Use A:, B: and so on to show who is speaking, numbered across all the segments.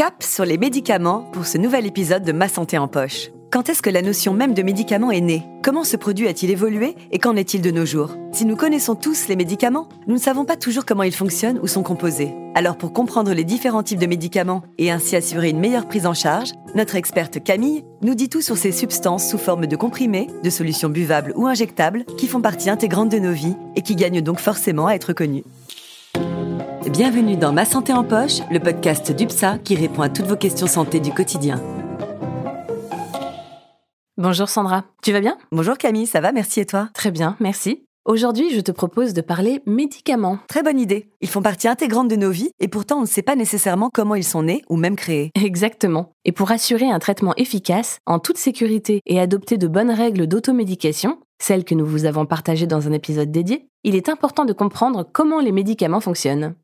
A: Cap sur les médicaments pour ce nouvel épisode de Ma santé en poche. Quand est-ce que la notion même de médicament est née? Comment ce produit a-t-il évolué et qu'en est-il de nos jours? Si nous connaissons tous les médicaments, nous ne savons pas toujours comment ils fonctionnent ou sont composés. Alors pour comprendre les différents types de médicaments et ainsi assurer une meilleure prise en charge, notre experte Camille nous dit tout sur ces substances sous forme de comprimés, de solutions buvables ou injectables qui font partie intégrante de nos vies et qui gagnent donc forcément à être connues. Bienvenue dans Ma santé en poche, le podcast d'UPSA qui répond à toutes vos questions santé du quotidien.
B: Bonjour Sandra, tu vas bien?
A: Bonjour Camille, ça va, merci et toi?
B: Très bien, merci. Aujourd'hui, je te propose de parler médicaments.
A: Très bonne idée. Ils font partie intégrante de nos vies et pourtant on ne sait pas nécessairement comment ils sont nés ou même créés.
B: Exactement. Et pour assurer un traitement efficace, en toute sécurité et adopter de bonnes règles d'automédication, celles que nous vous avons partagées dans un épisode dédié, il est important de comprendre comment les médicaments fonctionnent.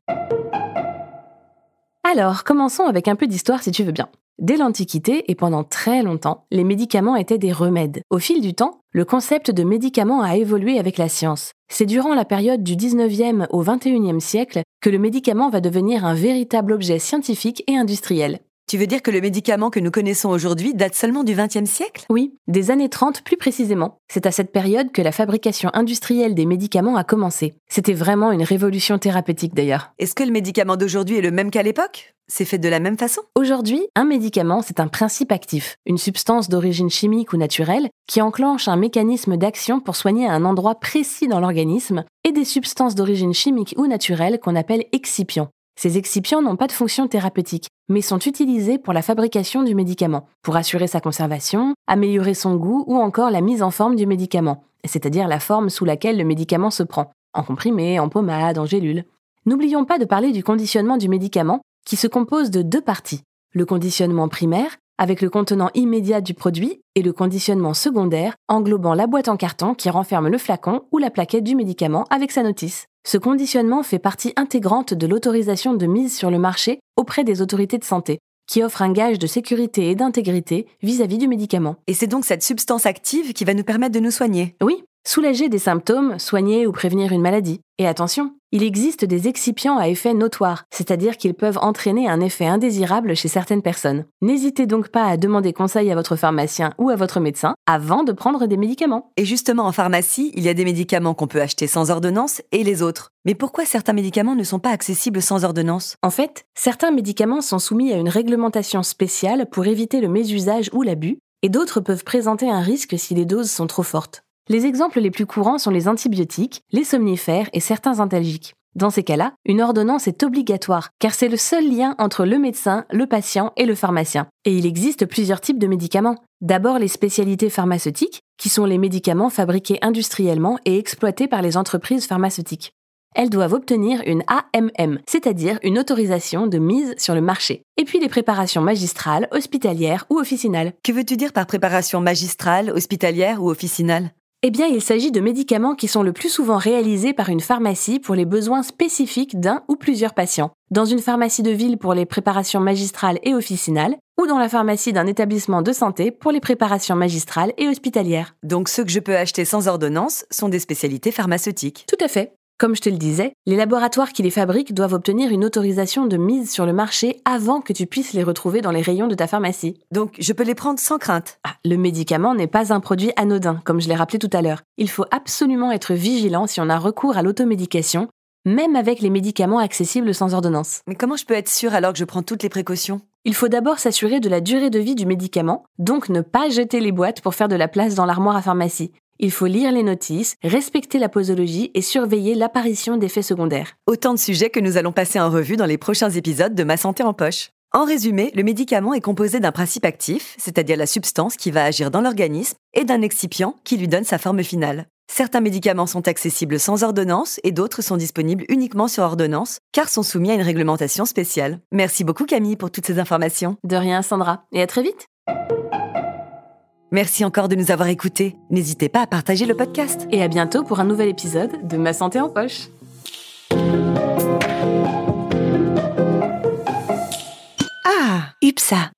B: Alors, commençons avec un peu d'histoire si tu veux bien. Dès l'Antiquité et pendant très longtemps, les médicaments étaient des remèdes. Au fil du temps, le concept de médicament a évolué avec la science. C'est durant la période du 19e au 21e siècle que le médicament va devenir un véritable objet scientifique et industriel.
A: Tu veux dire que le médicament que nous connaissons aujourd'hui date seulement du XXe siècle?
B: Oui, des années 30 plus précisément. C'est à cette période que la fabrication industrielle des médicaments a commencé. C'était vraiment une révolution thérapeutique d'ailleurs.
A: Est-ce que le médicament d'aujourd'hui est le même qu'à l'époque? C'est fait de la même façon?
B: Aujourd'hui, un médicament, c'est un principe actif, une substance d'origine chimique ou naturelle qui enclenche un mécanisme d'action pour soigner un endroit précis dans l'organisme, et des substances d'origine chimique ou naturelle qu'on appelle excipients. Ces excipients n'ont pas de fonction thérapeutique, mais sont utilisés pour la fabrication du médicament, pour assurer sa conservation, améliorer son goût ou encore la mise en forme du médicament, c'est-à-dire la forme sous laquelle le médicament se prend, en comprimé, en pommade, en gélule. N'oublions pas de parler du conditionnement du médicament, qui se compose de deux parties. Le conditionnement primaire, avec le contenant immédiat du produit, et le conditionnement secondaire, englobant la boîte en carton qui renferme le flacon ou la plaquette du médicament avec sa notice. Ce conditionnement fait partie intégrante de l'autorisation de mise sur le marché auprès des autorités de santé, qui offre un gage de sécurité et d'intégrité vis-à-vis du médicament.
A: Et c'est donc cette substance active qui va nous permettre de nous soigner?
B: Oui, soulager des symptômes, soigner ou prévenir une maladie. Et attention, il existe des excipients à effet notoire, c'est-à-dire qu'ils peuvent entraîner un effet indésirable chez certaines personnes. N'hésitez donc pas à demander conseil à votre pharmacien ou à votre médecin avant de prendre des médicaments.
A: Et justement, en pharmacie, il y a des médicaments qu'on peut acheter sans ordonnance et les autres. Mais pourquoi certains médicaments ne sont pas accessibles sans ordonnance?
B: En fait, certains médicaments sont soumis à une réglementation spéciale pour éviter le mésusage ou l'abus, et d'autres peuvent présenter un risque si les doses sont trop fortes. Les exemples les plus courants sont les antibiotiques, les somnifères et certains antalgiques. Dans ces cas-là, une ordonnance est obligatoire, car c'est le seul lien entre le médecin, le patient et le pharmacien. Et il existe plusieurs types de médicaments. D'abord les spécialités pharmaceutiques, qui sont les médicaments fabriqués industriellement et exploités par les entreprises pharmaceutiques. Elles doivent obtenir une AMM, c'est-à-dire une autorisation de mise sur le marché. Et puis les préparations magistrales, hospitalières ou officinales.
A: Que veux-tu dire par préparation magistrale, hospitalière ou officinale?
B: Eh bien, il s'agit de médicaments qui sont le plus souvent réalisés par une pharmacie pour les besoins spécifiques d'un ou plusieurs patients, dans une pharmacie de ville pour les préparations magistrales et officinales, ou dans la pharmacie d'un établissement de santé pour les préparations magistrales et hospitalières.
A: Donc ceux que je peux acheter sans ordonnance sont des spécialités pharmaceutiques.
B: Tout à fait. Comme je te le disais, les laboratoires qui les fabriquent doivent obtenir une autorisation de mise sur le marché avant que tu puisses les retrouver dans les rayons de ta pharmacie.
A: Donc je peux les prendre sans crainte.
B: Ah, le médicament n'est pas un produit anodin, comme je l'ai rappelé tout à l'heure. Il faut absolument être vigilant si on a recours à l'automédication, même avec les médicaments accessibles sans ordonnance.
A: Mais comment je peux être sûr alors que je prends toutes les précautions?
B: Il faut d'abord s'assurer de la durée de vie du médicament, donc ne pas jeter les boîtes pour faire de la place dans l'armoire à pharmacie. Il faut lire les notices, respecter la posologie et surveiller l'apparition d'effets secondaires.
A: Autant de sujets que nous allons passer en revue dans les prochains épisodes de Ma santé en poche. En résumé, le médicament est composé d'un principe actif, c'est-à-dire la substance qui va agir dans l'organisme, et d'un excipient qui lui donne sa forme finale. Certains médicaments sont accessibles sans ordonnance et d'autres sont disponibles uniquement sur ordonnance, car sont soumis à une réglementation spéciale. Merci beaucoup Camille pour toutes ces informations.
B: De rien Sandra, et à très vite
A: Merci encore de nous avoir écoutés. N'hésitez pas à partager le podcast.
B: Et à bientôt pour un nouvel épisode de Ma santé en poche.
A: Ah, UPSA.